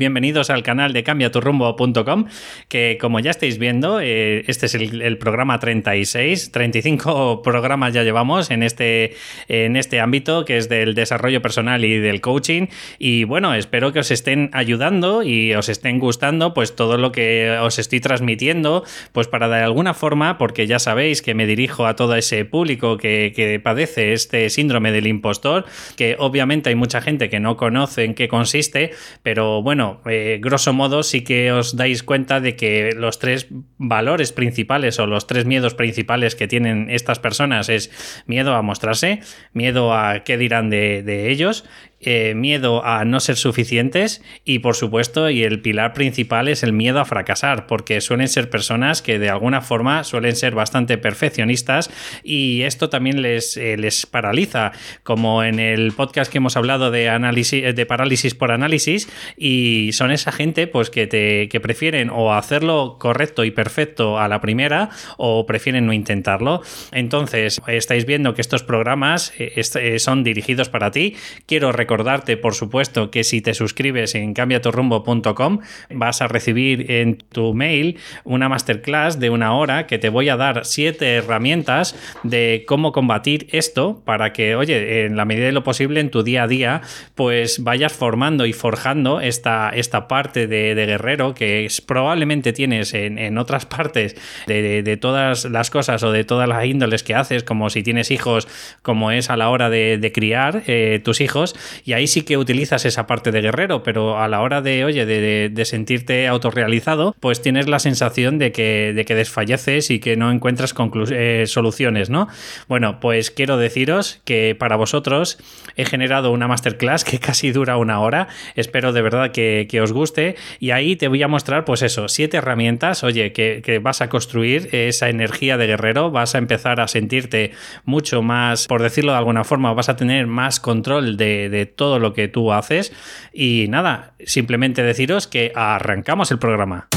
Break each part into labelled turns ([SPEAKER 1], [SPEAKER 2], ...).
[SPEAKER 1] Bienvenidos al canal de cambiaturrumbo.com, que como ya estáis viendo, eh, este es el, programa 36, 35 programas ya llevamos en este, en este ámbito que es del desarrollo personal y del coaching. Y bueno, espero que os estén ayudando y os estén gustando pues todo lo que os estoy transmitiendo, pues para de alguna forma, porque ya sabéis que me dirijo a todo ese público que, que padece este síndrome del impostor, que obviamente hay mucha gente que no conoce en qué consiste, pero bueno, eh, grosso modo sí que os dais cuenta de que los tres valores principales o los tres miedos principales que tienen estas personas es miedo a mostrarse, miedo a qué dirán de ellos eh, miedo a no ser suficientes y por supuesto y el pilar principal es el miedo a fracasar porque suelen ser personas que de alguna forma suelen ser bastante perfeccionistas y esto también les, eh, les paraliza como en el podcast que hemos hablado de análisis de parálisis por análisis y son esa gente pues que te que prefieren o hacerlo correcto y perfecto a la primera o prefieren no intentarlo. Entonces estáis viendo que estos programas eh, son dirigidos para ti. Quiero recordarte, por supuesto, que si te suscribes en cambiaturrumbo.com vas a recibir en tu mail una masterclass de una hora que te voy a dar siete herramientas de cómo combatir esto para que, oye, en la medida de lo posible en tu día a día, pues vayas formando y forjando esta, esta parte de, guerrero que probablemente tienes en, otras partes de, todas las cosas o de todas las índoles que haces, como si tienes hijos, como es a la hora de, criar eh, tus hijos, y ahí sí que utilizas esa parte de guerrero, pero a la hora de, oye, de, sentirte autorrealizado, pues tienes la sensación de que, de que desfalleces y que no encuentras eh, soluciones, ¿no? Bueno, pues quiero deciros que para vosotros he generado una masterclass que casi dura una hora, espero de verdad que, os guste. Y ahí te voy a mostrar, pues eso, siete herramientas, oye, que, que vas a construir esa energía de guerrero, vas a empezar a sentirte mucho más, por decirlo de alguna forma, vas a tener más control de, de todo lo que tú haces. Y nada, simplemente deciros que arrancamos el programa.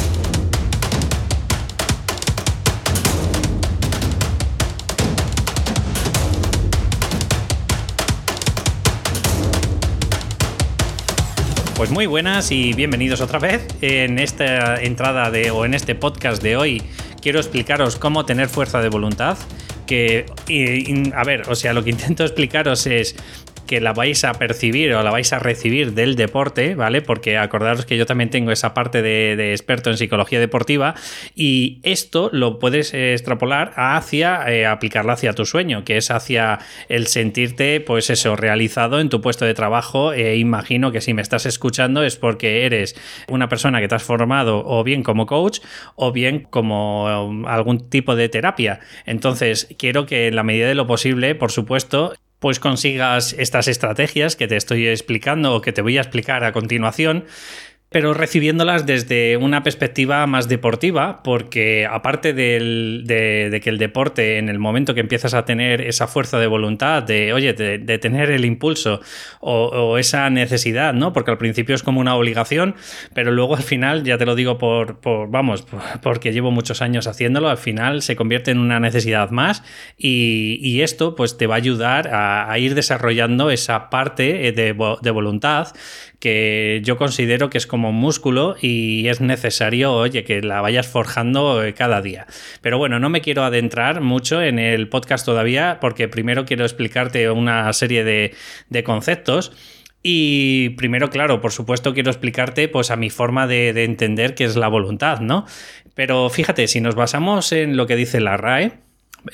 [SPEAKER 1] Pues muy buenas y bienvenidos otra vez. En esta entrada de o en este podcast de hoy quiero explicaros cómo tener fuerza de voluntad. Que, a ver, o sea, lo que intento explicaros es que la vais a percibir o la vais a recibir del deporte, ¿vale? Porque acordaros que yo también tengo esa parte de, experto en psicología deportiva y esto lo puedes extrapolar hacia eh, aplicarlo hacia tu sueño, que es hacia el sentirte, pues eso, realizado en tu puesto de trabajo. E imagino que si me estás escuchando es porque eres una persona que te has formado o bien como coach o bien como um, algún tipo de terapia. Entonces, quiero que en la medida de lo posible, por supuesto, pues consigas estas estrategias que te estoy explicando o que te voy a explicar a continuación pero recibiéndolas desde una perspectiva más deportiva, porque aparte de, que el deporte, en el momento que empiezas a tener esa fuerza de voluntad, de, oye, de, tener el impulso o, esa necesidad, ¿no? Porque al principio es como una obligación, pero luego al final, ya te lo digo por, vamos, porque llevo muchos años haciéndolo, al final se convierte en una necesidad más y, esto pues te va a ayudar a, a ir desarrollando esa parte de, voluntad que yo considero que es como músculo y es necesario, oye, que la vayas forjando eh, cada día. Pero bueno, no me quiero adentrar mucho en el podcast todavía porque primero quiero explicarte una serie de, conceptos. Y primero, claro, por supuesto quiero explicarte pues a mi forma de, de, entender qué es la voluntad, ¿no? Pero fíjate, si nos basamos en lo que dice la RAE,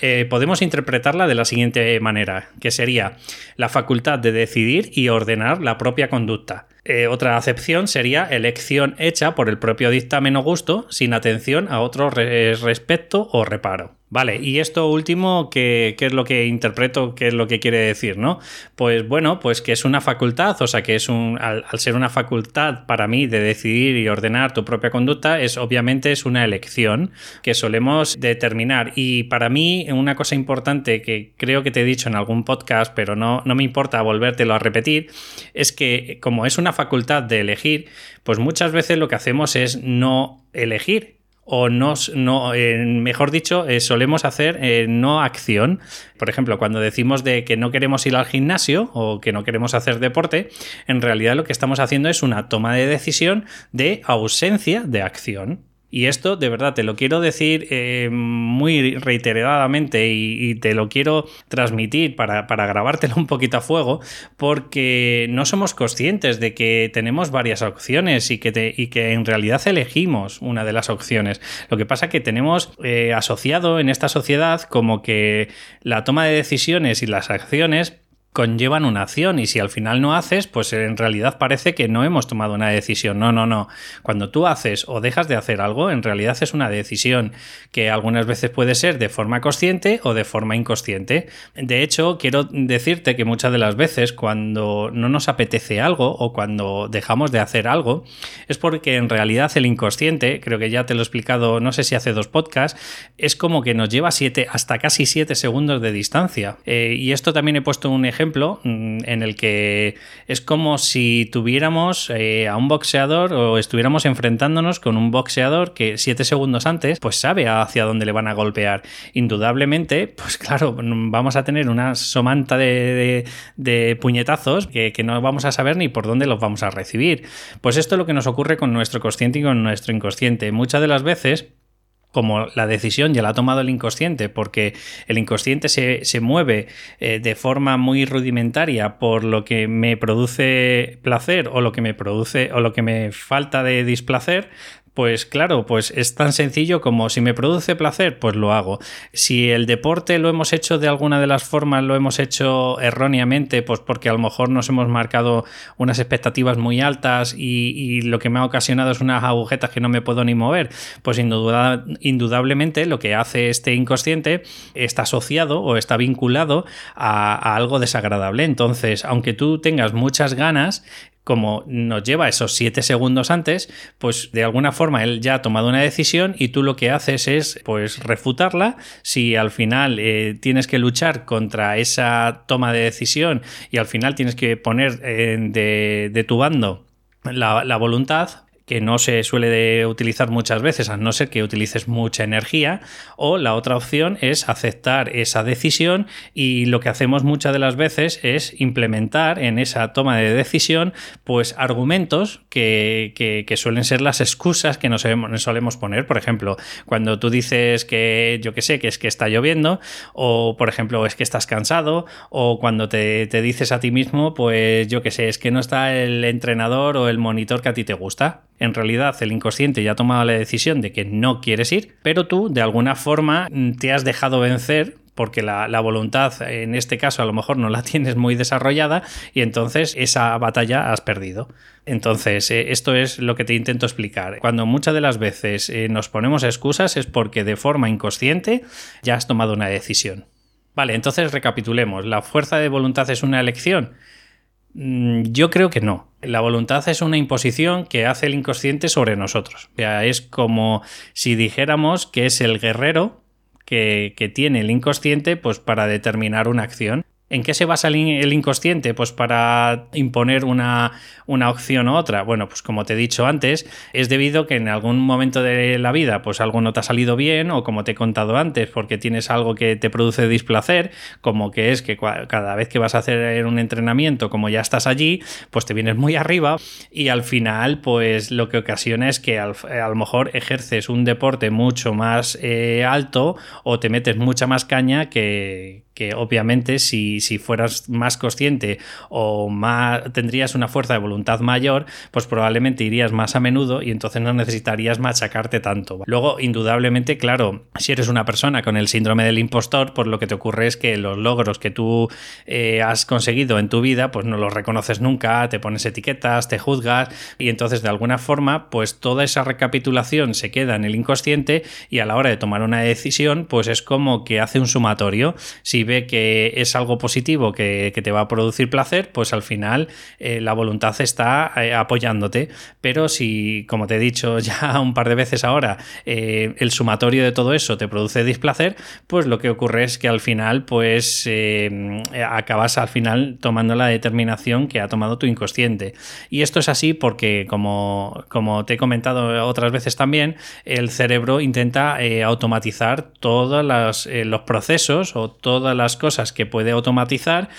[SPEAKER 1] eh, podemos interpretarla de la siguiente manera, que sería la facultad de decidir y ordenar la propia conducta. Eh, otra acepción sería elección hecha por el propio dictamen o gusto sin atención a otro respecto o reparo. Vale, y esto último, ¿qué, es lo que interpreto? ¿Qué es lo que quiere decir? ¿no? Pues bueno, pues que es una facultad, o sea que es un. Al, ser una facultad para mí de decidir y ordenar tu propia conducta, es obviamente es una elección que solemos determinar. Y para mí, una cosa importante que creo que te he dicho en algún podcast, pero no, no me importa volvértelo a repetir, es que como es una facultad de elegir, pues muchas veces lo que hacemos es no elegir o no, no mejor dicho, solemos hacer no acción. Por ejemplo, cuando decimos de que no queremos ir al gimnasio o que no queremos hacer deporte, en realidad lo que estamos haciendo es una toma de decisión de ausencia de acción. Y esto, de verdad, te lo quiero decir eh, muy reiteradamente y, te lo quiero transmitir para, grabártelo un poquito a fuego, porque no somos conscientes de que tenemos varias opciones y que, en realidad elegimos una de las opciones. Lo que pasa que tenemos eh, asociado en esta sociedad como que la toma de decisiones y las acciones conllevan una acción y si al final no haces, pues en realidad parece que no hemos tomado una decisión. No, no, no. Cuando tú haces o dejas de hacer algo, en realidad es una decisión que algunas veces puede ser de forma consciente o de forma inconsciente. De hecho, quiero decirte que muchas de las veces cuando no nos apetece algo o cuando dejamos de hacer algo, es porque en realidad el inconsciente, creo que ya te lo he explicado, no sé si hace dos podcasts, es como que nos lleva siete, hasta casi siete segundos de distancia. Eh, y esto también he puesto un ejemplo ejemplo mm, en el que es como si tuviéramos eh, a un boxeador o estuviéramos enfrentándonos con un boxeador que siete segundos antes pues sabe hacia dónde le van a golpear. Indudablemente, pues claro, vamos a tener una somanta de, puñetazos que, que no vamos a saber ni por dónde los vamos a recibir. Pues esto es lo que nos ocurre con nuestro consciente y con nuestro inconsciente. Muchas de las veces como la decisión ya la ha tomado el inconsciente, porque el inconsciente se, mueve eh, de forma muy rudimentaria por lo que me produce placer o lo que me produce o lo que me falta de displacer, pues claro, pues es tan sencillo como si me produce placer, pues lo hago. Si el deporte lo hemos hecho de alguna de las formas, lo hemos hecho erróneamente, pues porque a lo mejor nos hemos marcado unas expectativas muy altas y, lo que me ha ocasionado es unas agujetas que no me puedo ni mover, pues indudablemente lo que hace este inconsciente está asociado o está vinculado a algo desagradable. Entonces, aunque tú tengas muchas ganas, como nos lleva esos siete segundos antes, pues de alguna forma él ya ha tomado una decisión y tú lo que haces es pues refutarla. Si al final eh, tienes que luchar contra esa toma de decisión y al final tienes que poner eh, de, tu bando la, voluntad, que no se suele utilizar muchas veces, a no ser que utilices mucha energía, o la otra opción es aceptar esa decisión y lo que hacemos muchas de las veces es implementar en esa toma de decisión pues argumentos que, suelen ser las excusas que nos, solemos poner. Por ejemplo, cuando tú dices que yo que sé, que es que está lloviendo, o por ejemplo es que estás cansado, o cuando te, te dices a ti mismo, pues yo que sé, es que no está el entrenador o el monitor que a ti te gusta en realidad el inconsciente ya ha tomado la decisión de que no quieres ir, pero tú de alguna forma mm, te has dejado vencer porque la, voluntad en este caso a lo mejor no la tienes muy desarrollada y entonces esa batalla has perdido. Entonces, eh, esto es lo que te intento explicar. Cuando muchas de las veces eh, nos ponemos excusas es porque de forma inconsciente ya has tomado una decisión. Vale, entonces recapitulemos. ¿La fuerza de voluntad es una elección? Mm, yo creo que no. La voluntad es una imposición que hace el inconsciente sobre nosotros. O sea, es como si dijéramos que es el guerrero que, que tiene el inconsciente pues, para determinar una acción. ¿En qué se basa el inconsciente? Pues para imponer una, opción u otra. Bueno, pues como te he dicho antes, es debido que en algún momento de la vida, pues algo no te ha salido bien, o como te he contado antes, porque tienes algo que te produce displacer, como que es que cada vez que vas a hacer un entrenamiento, como ya estás allí, pues te vienes muy arriba, y al final, pues lo que ocasiona es que a lo mejor ejerces un deporte mucho más eh, alto o te metes mucha más caña que, que obviamente si, fueras más consciente o más, tendrías una fuerza de voluntad mayor, pues probablemente irías más a menudo y entonces no necesitarías machacarte tanto. Luego, indudablemente, claro, si eres una persona con el síndrome del impostor, pues lo que te ocurre es que los logros que tú eh, has conseguido en tu vida, pues no los reconoces nunca, te pones etiquetas, te juzgas y entonces de alguna forma, pues toda esa recapitulación se queda en el inconsciente y a la hora de tomar una decisión, pues es como que hace un sumatorio. Si ve que es algo positivo que, te va a producir placer, pues al final eh, la voluntad está eh, apoyándote. Pero si, como te he dicho ya un par de veces ahora, eh, el sumatorio de todo eso te produce displacer, pues lo que ocurre es que al final, pues acabas al final tomando la determinación que ha tomado tu inconsciente. Y esto es así porque, como, como te he comentado otras veces también, el cerebro intenta automatizar todos los procesos o todas las cosas que puede automatizar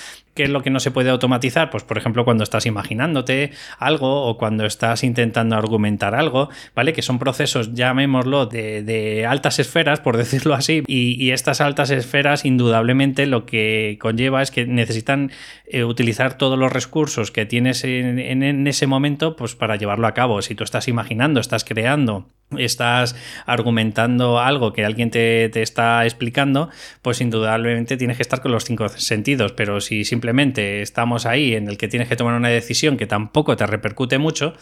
[SPEAKER 1] ¿Qué es lo que no se puede automatizar? Pues por ejemplo cuando estás imaginándote algo o cuando estás intentando argumentar algo, ¿vale? Que son procesos, llamémoslo, de, altas esferas, por decirlo así, y, estas altas esferas indudablemente lo que conlleva es que necesitan eh, utilizar todos los recursos que tienes en, en ese momento pues para llevarlo a cabo. Si tú estás imaginando, estás creando estás argumentando algo que alguien te, está explicando, pues indudablemente tienes que estar con los cinco sentidos, pero si simplemente estamos ahí en el que tienes que tomar una decisión que tampoco te repercute mucho,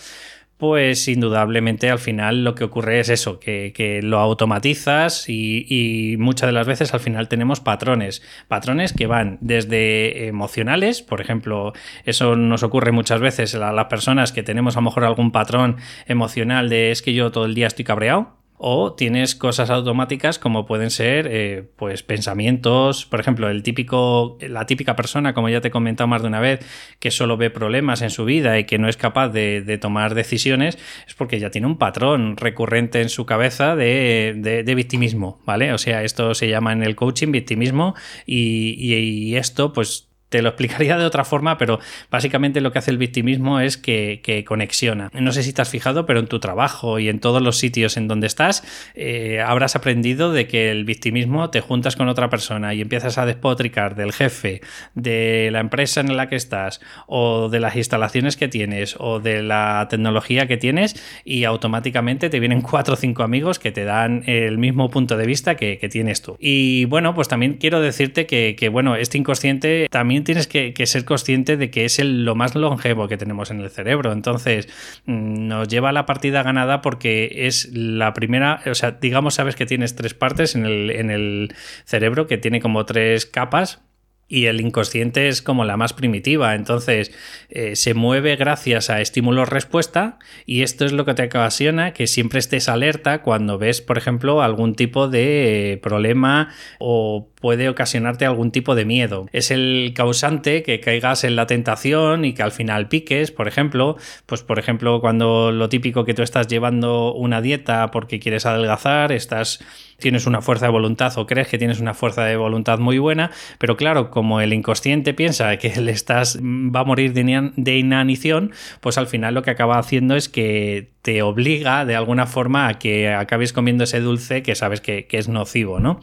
[SPEAKER 1] pues indudablemente al final lo que ocurre es eso, que, lo automatizas y, y, muchas de las veces al final tenemos patrones, patrones que van desde emocionales, por ejemplo, eso nos ocurre muchas veces a las personas que tenemos a lo mejor algún patrón emocional de es que yo todo el día estoy cabreado, o tienes cosas automáticas como pueden ser eh, pues pensamientos. Por ejemplo el típico la típica persona como ya te he comentado más de una vez que solo ve problemas en su vida y que no es capaz de, tomar decisiones es porque ya tiene un patrón recurrente en su cabeza de, de, victimismo vale o sea esto se llama en el coaching victimismo y, y esto pues te lo explicaría de otra forma, pero básicamente lo que hace el victimismo es que, conexiona. No sé si te has fijado, pero en tu trabajo y en todos los sitios en donde estás, eh, habrás aprendido de que el victimismo te juntas con otra persona y empiezas a despotricar del jefe, de la empresa en la que estás, o de las instalaciones que tienes, o de la tecnología que tienes, y automáticamente te vienen cuatro o cinco amigos que te dan el mismo punto de vista que, tienes tú. Y bueno, pues también quiero decirte que, que bueno, este inconsciente también tienes que, ser consciente de que es el, lo más longevo que tenemos en el cerebro. Entonces, mm, nos lleva a la partida ganada porque es la primera, o sea, digamos, sabes que tienes tres partes en el, en el cerebro, que tiene como tres capas y el inconsciente es como la más primitiva, entonces eh, se mueve gracias a estímulos-respuesta y esto es lo que te ocasiona que siempre estés alerta cuando ves, por ejemplo, algún tipo de problema o puede ocasionarte algún tipo de miedo. Es el causante que caigas en la tentación y que al final piques, por ejemplo, pues por ejemplo cuando lo típico que tú estás llevando una dieta porque quieres adelgazar, estás tienes una fuerza de voluntad o crees que tienes una fuerza de voluntad muy buena, pero claro, como el inconsciente piensa que le estás va a morir de inanición, pues al final lo que acaba haciendo es que te obliga de alguna forma a que acabes comiendo ese dulce que sabes que, es nocivo, ¿no?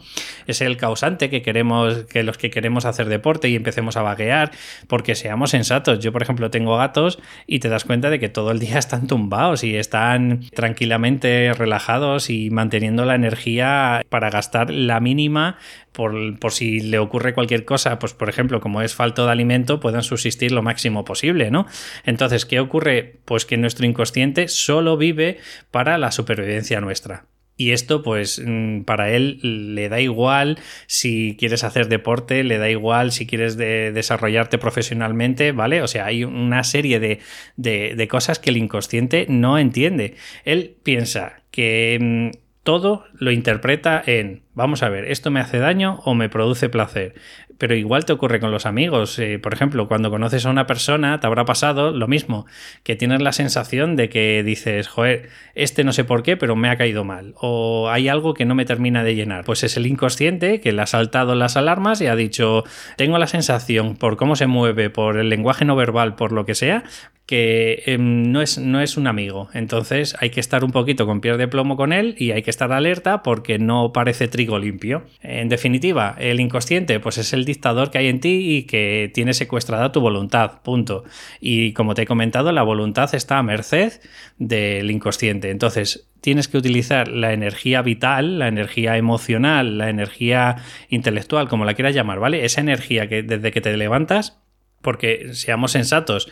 [SPEAKER 1] Es el causante que queremos, que los que queremos hacer deporte y empecemos a vaguear, porque seamos sensatos. Yo, por ejemplo, tengo gatos y te das cuenta de que todo el día están tumbados y están tranquilamente relajados y manteniendo la energía para gastar la mínima por, si le ocurre cualquier cosa, pues por ejemplo, como es falto de alimento, puedan subsistir lo máximo posible, ¿no? Entonces, ¿qué ocurre? Pues que nuestro inconsciente solo vive para la supervivencia nuestra. Y esto, pues, mm, para él le da igual si quieres hacer deporte, le da igual si quieres desarrollarte profesionalmente, ¿vale? O sea, hay una serie de, de cosas que el inconsciente no entiende. Él piensa que mm, todo lo interpreta en, vamos a ver, ¿esto me hace daño o me produce placer? Pero igual te ocurre con los amigos. Eh, por ejemplo, cuando conoces a una persona, te habrá pasado lo mismo, que tienes la sensación de que dices, joder, este no sé por qué, pero me ha caído mal. O hay algo que no me termina de llenar. Pues es el inconsciente que le ha saltado las alarmas y ha dicho, tengo la sensación, por cómo se mueve, por el lenguaje no verbal, por lo que sea, que em, no, es, no es un amigo. Entonces hay que estar un poquito con pies de plomo con él y hay que estar alerta porque no parece trigo limpio. En definitiva, el inconsciente pues es el dictador que hay en ti y que tiene secuestrada tu voluntad, punto. Y como te he comentado, la voluntad está a merced del inconsciente. Entonces, tienes que utilizar la energía vital, la energía emocional, la energía intelectual, como la quieras llamar, ¿vale? Esa energía que desde que te levantas porque seamos sensatos,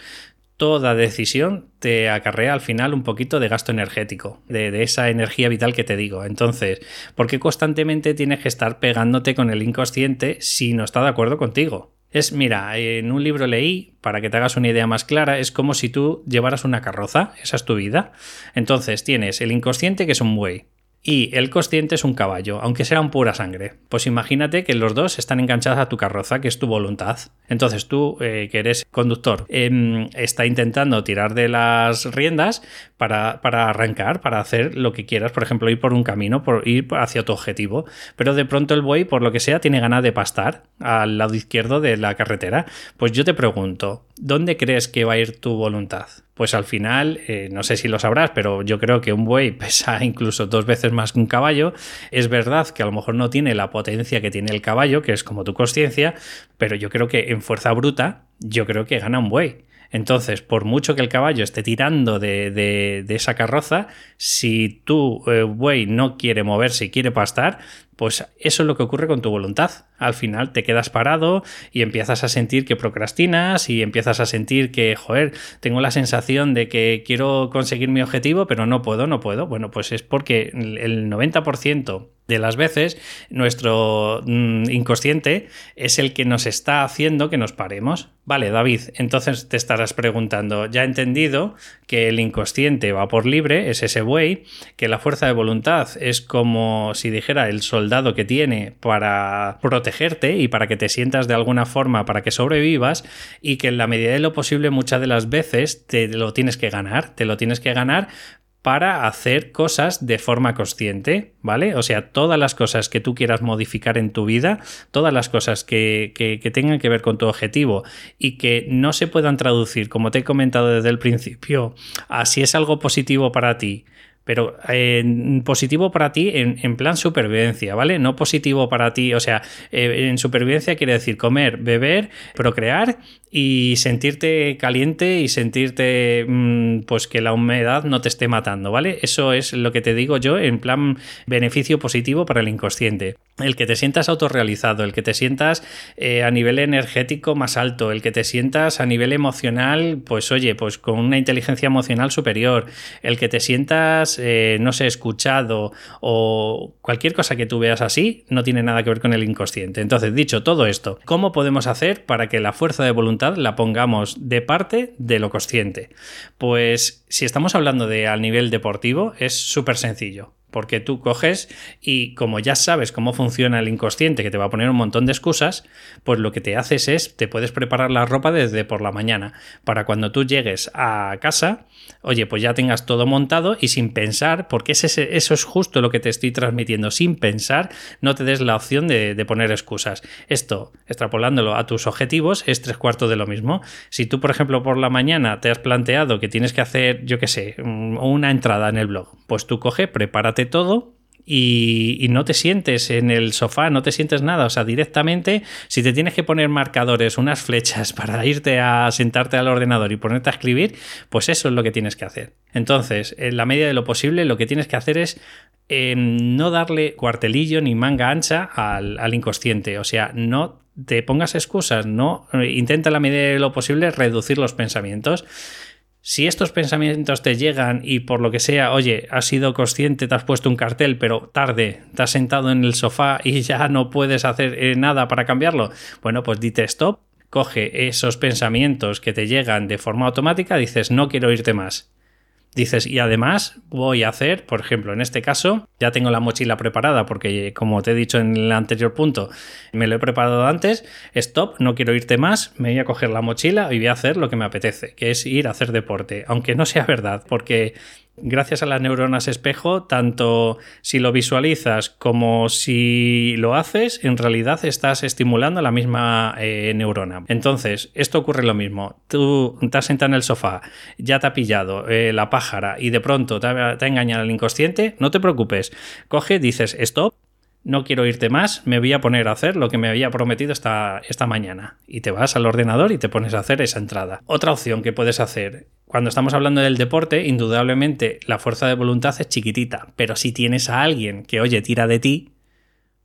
[SPEAKER 1] toda decisión te acarrea al final un poquito de gasto energético, de, esa energía vital que te digo. Entonces, ¿por qué constantemente tienes que estar pegándote con el inconsciente si no está de acuerdo contigo? Es, mira, en un libro leí, para que te hagas una idea más clara, es como si tú llevaras una carroza, esa es tu vida. Entonces tienes el inconsciente que es un buey, y el consciente es un caballo, aunque sean pura sangre. Pues imagínate que los dos están enganchados a tu carroza, que es tu voluntad. Entonces tú, eh, que eres conductor, em, está intentando tirar de las riendas para, para, arrancar, para hacer lo que quieras, por ejemplo, ir por un camino, por ir hacia tu objetivo. Pero de pronto el buey, por lo que sea, tiene ganas de pastar al lado izquierdo de la carretera. Pues yo te pregunto, ¿dónde crees que va a ir tu voluntad? Pues al final, eh, no sé si lo sabrás, pero yo creo que un buey pesa incluso dos veces más que un caballo. Es verdad que a lo mejor no tiene la potencia que tiene el caballo, que es como tu conciencia, pero yo creo que en fuerza bruta, yo creo que gana un buey. Entonces, por mucho que el caballo esté tirando de, esa carroza, si tu eh, buey no quiere moverse y quiere pastar, pues eso es lo que ocurre con tu voluntad. Al final te quedas parado y empiezas a sentir que procrastinas y empiezas a sentir que, joder, tengo la sensación de que quiero conseguir mi objetivo, pero no puedo, no puedo. Bueno, pues es porque el 90% de las veces nuestro mm, inconsciente es el que nos está haciendo que nos paremos. Vale, David, entonces te estarás preguntando, ya he entendido que el inconsciente va por libre, es ese buey, que la fuerza de voluntad es como si dijera el soldado que tiene para y para que te sientas de alguna forma para que sobrevivas y que en la medida de lo posible muchas de las veces te lo tienes que ganar, te lo tienes que ganar para hacer cosas de forma consciente, ¿vale? O sea, todas las cosas que tú quieras modificar en tu vida, todas las cosas que, que, tengan que ver con tu objetivo y que no se puedan traducir, como te he comentado desde el principio, a si es algo positivo para ti, pero en positivo para ti en, plan supervivencia, ¿vale? No positivo para ti, o sea, eh, en supervivencia quiere decir comer, beber, procrear y sentirte caliente y sentirte mm, pues que la humedad no te esté matando, ¿vale? Eso es lo que te digo yo en plan beneficio positivo para el inconsciente. El que te sientas autorrealizado, el que te sientas eh, a nivel energético más alto, el que te sientas a nivel emocional, pues oye, pues con una inteligencia emocional superior, el que te sientas eh, no sé, escuchado o cualquier cosa que tú veas así, no tiene nada que ver con el inconsciente. Entonces, dicho todo esto, ¿cómo podemos hacer para que la fuerza de voluntad la pongamos de parte de lo consciente? Pues si estamos hablando de al nivel deportivo, es súper sencillo porque tú coges y como ya sabes cómo funciona el inconsciente, que te va a poner un montón de excusas, pues lo que te haces es, te puedes preparar la ropa desde por la mañana, para cuando tú llegues a casa, oye, pues ya tengas todo montado y sin pensar, porque eso es justo lo que te estoy transmitiendo, sin pensar, no te des la opción de, de poner excusas. Esto, extrapolándolo a tus objetivos, es tres cuartos de lo mismo. Si tú, por ejemplo, por la mañana te has planteado que tienes que hacer, yo qué sé, una entrada en el blog, pues tú coge, prepárate todo y, no te sientes en el sofá, no te sientes nada. O sea, directamente, si te tienes que poner marcadores, unas flechas para irte a sentarte al ordenador y ponerte a escribir, pues eso es lo que tienes que hacer. Entonces, en la medida de lo posible, lo que tienes que hacer es em, no darle cuartelillo ni manga ancha al, al inconsciente. O sea, no te pongas excusas, no intenta en la medida de lo posible reducir los pensamientos. Si estos pensamientos te llegan y por lo que sea, oye, has sido consciente, te has puesto un cartel, pero tarde, te has sentado en el sofá y ya no puedes hacer eh, nada para cambiarlo, bueno, pues dite stop, coge esos pensamientos que te llegan de forma automática, dices no quiero irte más. Dices, y además voy a hacer, por ejemplo, en este caso, ya tengo la mochila preparada porque, como te he dicho en el anterior punto, me lo he preparado antes. Stop, no quiero irte más, me voy a coger la mochila y voy a hacer lo que me apetece, que es ir a hacer deporte, aunque no sea verdad, porque gracias a las neuronas espejo, tanto si lo visualizas como si lo haces, en realidad estás estimulando la misma eh, neurona. Entonces, esto ocurre lo mismo. Tú te has sentado en el sofá, ya te ha pillado eh, la pájara y de pronto te ha, te ha engañado el inconsciente, no te preocupes. Coge, dices stop no quiero irte más, me voy a poner a hacer lo que me había prometido esta, esta mañana. Y te vas al ordenador y te pones a hacer esa entrada. Otra opción que puedes hacer, cuando estamos hablando del deporte, indudablemente la fuerza de voluntad es chiquitita, pero si tienes a alguien que, oye, tira de ti,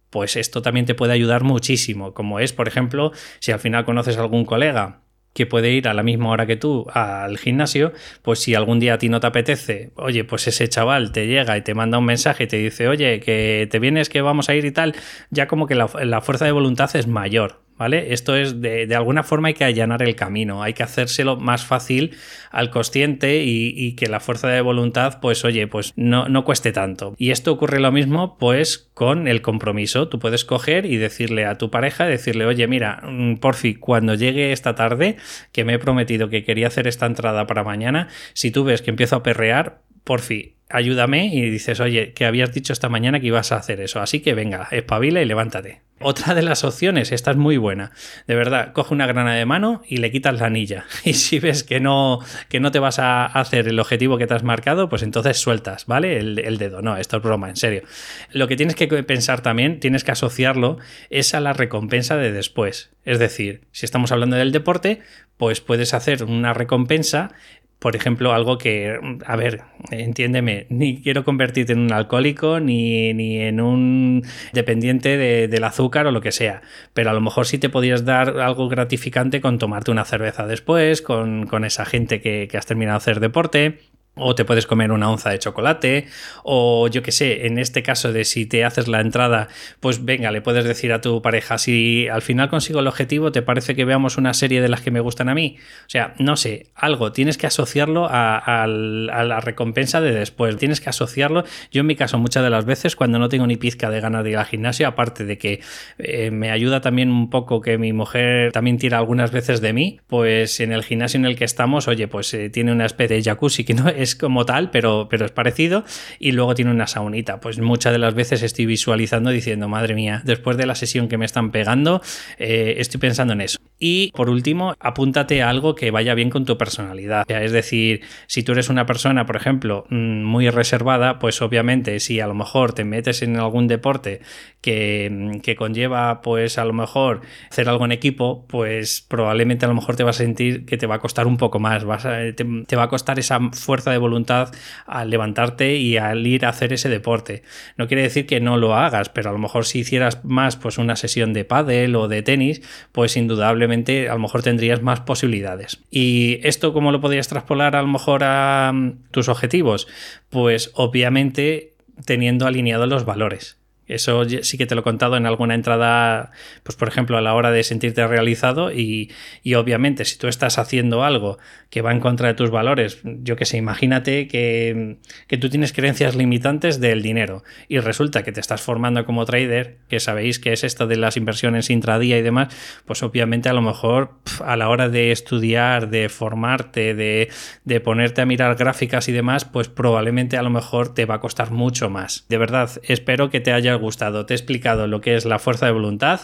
[SPEAKER 1] pues esto también te puede ayudar muchísimo, como es, por ejemplo, si al final conoces a algún colega que puede ir a la misma hora que tú al gimnasio, pues si algún día a ti no te apetece, oye, pues ese chaval te llega y te manda un mensaje y te dice, oye, que te vienes, que vamos a ir y tal, ya como que la, la fuerza de voluntad es mayor, ¿vale? Esto es de, alguna forma hay que allanar el camino, hay que hacérselo más fácil al consciente y, que la fuerza de voluntad, pues oye, pues no, no, cueste tanto. Y esto ocurre lo mismo, pues con el compromiso. Tú puedes coger y decirle a tu pareja, decirle, oye, mira, mm, por fin, cuando llegue esta tarde, que me he prometido que quería hacer esta entrada para mañana, si tú ves que empiezo a perrear, por fin, ayúdame y dices, oye, que habías dicho esta mañana que ibas a hacer eso, así que venga, espabila y levántate. Otra de las opciones, esta es muy buena, de verdad, coge una grana de mano y le quitas la anilla. Y si ves que no, que no te vas a hacer el objetivo que te has marcado, pues entonces sueltas, ¿vale? El, el dedo. No, esto es broma, en serio. Lo que tienes que pensar también, tienes que asociarlo, es a la recompensa de después. Es decir, si estamos hablando del deporte, pues puedes hacer una recompensa por ejemplo, algo que, a ver, entiéndeme, ni quiero convertirte en un alcohólico ni, ni en un dependiente del azúcar o lo que sea, pero a lo mejor sí te podías dar algo gratificante con tomarte una cerveza después, con, con esa gente que, que has terminado de hacer deporte o te puedes comer una onza de chocolate, o yo que sé, en este caso de si te haces la entrada, pues venga, le puedes decir a tu pareja, si al final consigo el objetivo, ¿te parece que veamos una serie de las que me gustan a mí? O sea, no sé, algo, tienes que asociarlo a, la recompensa de después, tienes que asociarlo. Yo en mi caso muchas de las veces, cuando no tengo ni pizca de ganas de ir al gimnasio, aparte de que eh, me ayuda también un poco que mi mujer también tira algunas veces de mí, pues en el gimnasio en el que estamos, oye, pues eh, tiene una especie de jacuzzi que no es como tal, pero, pero es parecido. Y luego tiene una saunita. Pues muchas de las veces estoy visualizando diciendo, madre mía, después de la sesión que me están pegando, eh, estoy pensando en eso. Y por último, apúntate a algo que vaya bien con tu personalidad. es decir, si tú eres una persona, por ejemplo, mm, muy reservada, pues obviamente si a lo mejor te metes en algún deporte que, mm, que conlleva, pues a lo mejor hacer algo en equipo, pues probablemente a lo mejor te vas a sentir que te va a costar un poco más, vas te, te va a costar esa fuerza de voluntad al levantarte y al ir a hacer ese deporte. No quiere decir que no lo hagas, pero a lo mejor si hicieras más pues una sesión de pádel o de tenis, pues indudablemente a lo mejor tendrías más posibilidades. ¿Y esto cómo lo podrías traspolar a lo mejor a mm, tus objetivos? Pues obviamente teniendo alineados los valores. Eso sí que te lo he contado en alguna entrada, pues por ejemplo, a la hora de sentirte realizado y, obviamente si tú estás haciendo algo que va en contra de tus valores, yo que sé, imagínate que, que, tú tienes creencias limitantes del dinero y resulta que te estás formando como trader, que sabéis que es esto de las inversiones intradía y demás, pues obviamente a lo mejor a la hora de estudiar, de formarte, de, de ponerte a mirar gráficas y demás, pues probablemente a lo mejor te va a costar mucho más. De verdad, espero que te haya gustado. Te he explicado lo que es la fuerza de voluntad,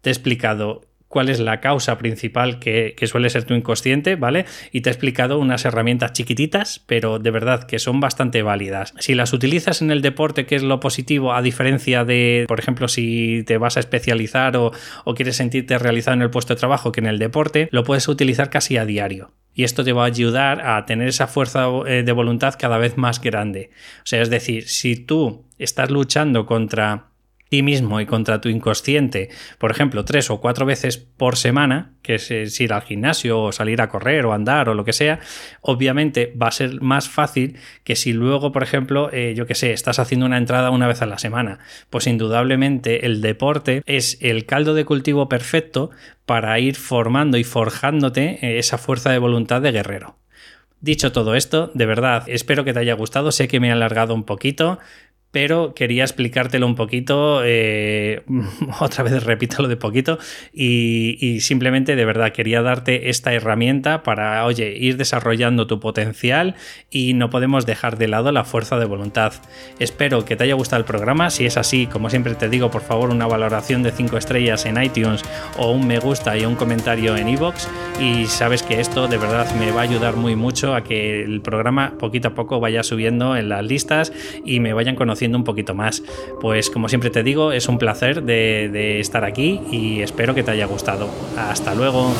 [SPEAKER 1] te he explicado cuál es la causa principal que, suele ser tu inconsciente, ¿vale? Y te he explicado unas herramientas chiquititas, pero de verdad que son bastante válidas. Si las utilizas en el deporte, que es lo positivo, a diferencia de, por ejemplo, si te vas a especializar o, o quieres sentirte realizado en el puesto de trabajo, que en el deporte, lo puedes utilizar casi a diario y esto te va a ayudar a tener esa fuerza eh, de voluntad cada vez más grande. O sea, es decir, si tú estás luchando contra ti mismo y contra tu inconsciente, por ejemplo, tres o cuatro veces por semana, que es, ir al gimnasio o salir a correr o andar o lo que sea, obviamente va a ser más fácil que si luego, por ejemplo, eh, yo que sé, estás haciendo una entrada una vez a la semana. Pues indudablemente el deporte es el caldo de cultivo perfecto para ir formando y forjándote eh, esa fuerza de voluntad de guerrero. Dicho todo esto, de verdad, espero que te haya gustado. Sé que me he alargado un poquito pero quería explicártelo un poquito, eh, otra vez repito lo de poquito, y, simplemente de verdad quería darte esta herramienta para, oye, ir desarrollando tu potencial y no podemos dejar de lado la fuerza de voluntad. Espero que te haya gustado el programa, si es así, como siempre te digo, por favor una valoración de 5 estrellas en iTunes o un me gusta y un comentario en iVoox y sabes que esto de verdad me va a ayudar muy mucho a que el programa poquito a poco vaya subiendo en las listas y me vayan un poquito más. Pues como siempre te digo, es un placer de estar aquí y espero que te haya gustado. Hasta luego.